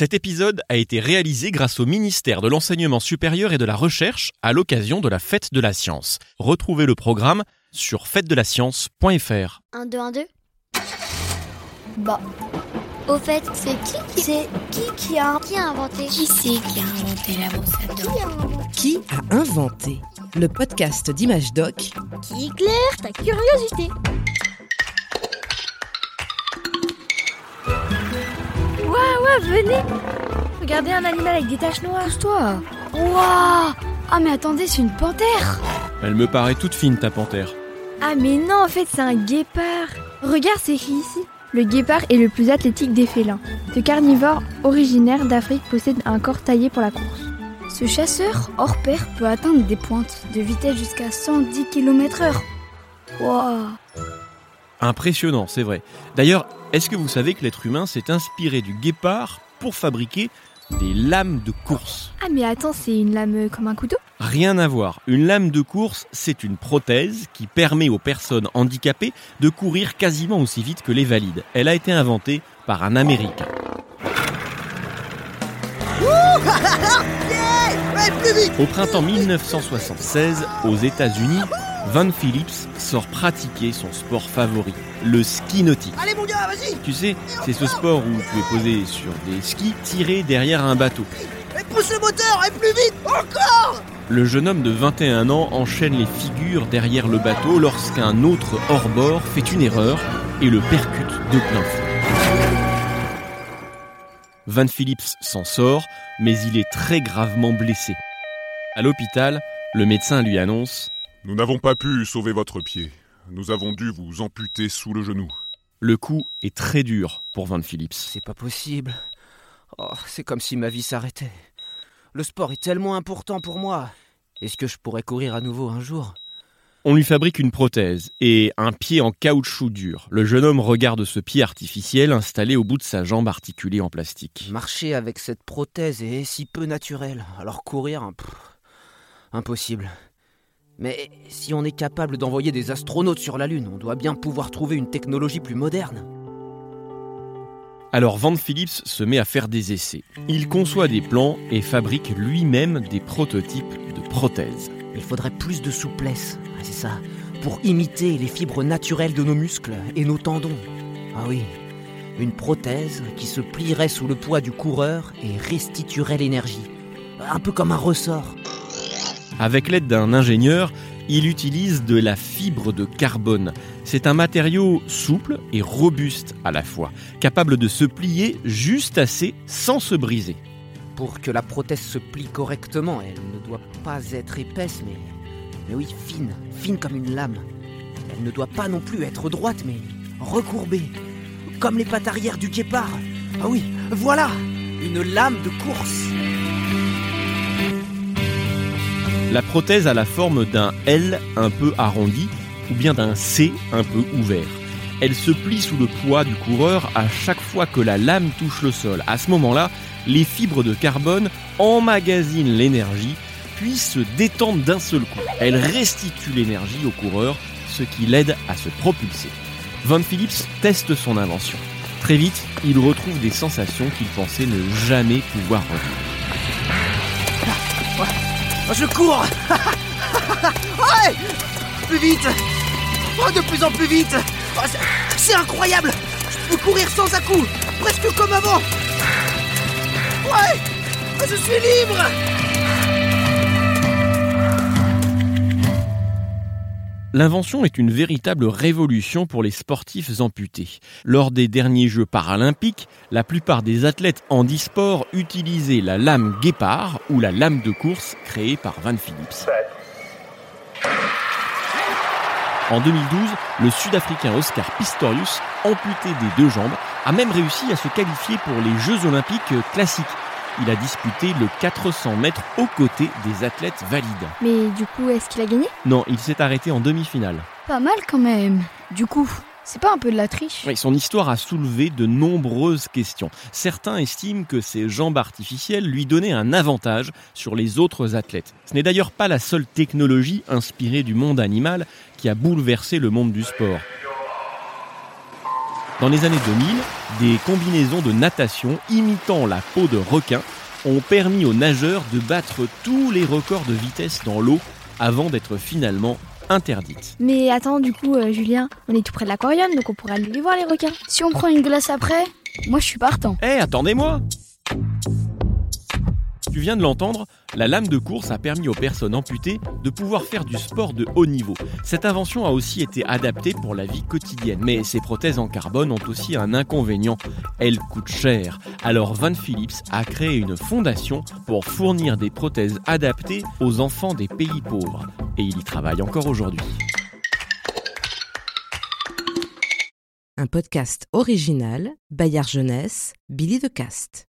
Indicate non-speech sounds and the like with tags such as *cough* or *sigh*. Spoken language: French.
Cet épisode a été réalisé grâce au ministère de l'Enseignement supérieur et de la Recherche à l'occasion de la Fête de la Science. Retrouvez le programme sur fête-de-la-science.fr. 1, 2, 1, 2. Bah. Au fait, c'est qui qui c'est qui qui a qui a inventé Qui c'est qui a inventé la brosse à dents Qui a inventé Qui a inventé le podcast d'Image Doc Qui éclaire ta curiosité venez Regardez un animal avec des taches noires. Pousse-toi Waouh Ah mais attendez, c'est une panthère Elle me paraît toute fine ta panthère. Ah mais non, en fait, c'est un guépard. Regarde, c'est écrit ici. Le guépard est le plus athlétique des félins. Ce carnivore originaire d'Afrique possède un corps taillé pour la course. Ce chasseur hors pair peut atteindre des pointes de vitesse jusqu'à 110 km/h. Waouh Impressionnant, c'est vrai. D'ailleurs, est-ce que vous savez que l'être humain s'est inspiré du guépard pour fabriquer des lames de course? Ah mais attends, c'est une lame euh, comme un couteau? Rien à voir. Une lame de course, c'est une prothèse qui permet aux personnes handicapées de courir quasiment aussi vite que les valides. Elle a été inventée par un Américain. *laughs* Au printemps 1976, aux États-Unis, Van Phillips sort pratiquer son sport favori, le ski nautique. Allez mon gars, vas-y Tu sais, c'est ce sport où tu es posé sur des skis tirés derrière un bateau. Et pousse le moteur, et plus vite Encore Le jeune homme de 21 ans enchaîne les figures derrière le bateau lorsqu'un autre hors-bord fait une erreur et le percute de plein fouet. Van Phillips s'en sort, mais il est très gravement blessé. À l'hôpital, le médecin lui annonce Nous n'avons pas pu sauver votre pied. Nous avons dû vous amputer sous le genou. le coup est très dur pour Van Phillips. C'est pas possible. Oh, c'est comme si ma vie s'arrêtait. Le sport est tellement important pour moi. Est-ce que je pourrais courir à nouveau un jour? On lui fabrique une prothèse et un pied en caoutchouc dur. Le jeune homme regarde ce pied artificiel installé au bout de sa jambe articulée en plastique. Marcher avec cette prothèse est si peu naturel. Alors courir, pff, impossible. Mais si on est capable d'envoyer des astronautes sur la Lune, on doit bien pouvoir trouver une technologie plus moderne. Alors Van Phillips se met à faire des essais. Il conçoit des plans et fabrique lui-même des prototypes de prothèses. Il faudrait plus de souplesse, c'est ça, pour imiter les fibres naturelles de nos muscles et nos tendons. Ah oui, une prothèse qui se plierait sous le poids du coureur et restituerait l'énergie. Un peu comme un ressort. Avec l'aide d'un ingénieur, il utilise de la fibre de carbone. C'est un matériau souple et robuste à la fois, capable de se plier juste assez sans se briser. Pour que la prothèse se plie correctement, elle ne doit pas être épaisse, mais. Oui, fine, fine comme une lame. Elle ne doit pas non plus être droite, mais recourbée. Comme les pattes arrière du guépard. Ah oui, voilà Une lame de course La prothèse a la forme d'un L un peu arrondi ou bien d'un C un peu ouvert. Elle se plie sous le poids du coureur à chaque fois que la lame touche le sol. À ce moment-là, les fibres de carbone emmagasinent l'énergie puis se détendent d'un seul coup. Elles restituent l'énergie au coureur, ce qui l'aide à se propulser. Van Phillips teste son invention. Très vite, il retrouve des sensations qu'il pensait ne jamais pouvoir revivre. Je cours. *laughs* Ouais Plus vite. Oh, de plus en plus vite. Oh, c'est- incroyable. Je peux courir sans à-coups Presque comme avant. Ouais Je suis libre L'invention est une véritable révolution pour les sportifs amputés. Lors des derniers Jeux paralympiques, la plupart des athlètes handisport utilisaient la lame guépard ou la lame de course créée par Van Phillips. En 2012, le Sud-Africain Oscar Pistorius, amputé des deux jambes, a même réussi à se qualifier pour les Jeux olympiques classiques. Il a disputé le 400 mètres aux côtés des athlètes valides. Mais du coup, est-ce qu'il a gagné? Non, il s'est arrêté en demi-finale. Pas mal quand même. Du coup, C'est pas un peu de la triche? Oui, son histoire a soulevé de nombreuses questions. Certains estiment que ces jambes artificielles lui donnaient un avantage sur les autres athlètes. Ce n'est d'ailleurs pas la seule technologie inspirée du monde animal qui a bouleversé le monde du sport. Dans les années 2000, des combinaisons de natation imitant la peau de requin ont permis aux nageurs de battre tous les records de vitesse dans l'eau avant d'être finalement interdites. Mais attends, du coup, euh, Julien, on est tout près de l'aquarium, donc on pourra aller les voir les requins. Si on prend une glace après, moi je suis partant. Eh, attendez-moi Tu viens de l'entendre, la lame de course a permis aux personnes amputées de pouvoir faire du sport de haut niveau. Cette invention a aussi été adaptée pour la vie quotidienne, mais ces prothèses en carbone ont aussi un inconvénient, elles coûtent cher. Alors Van Phillips a créé une fondation pour fournir des prothèses adaptées aux enfants des pays pauvres, et il y travaille encore aujourd'hui. Un podcast original, Bayard Jeunesse, Billy de Cast.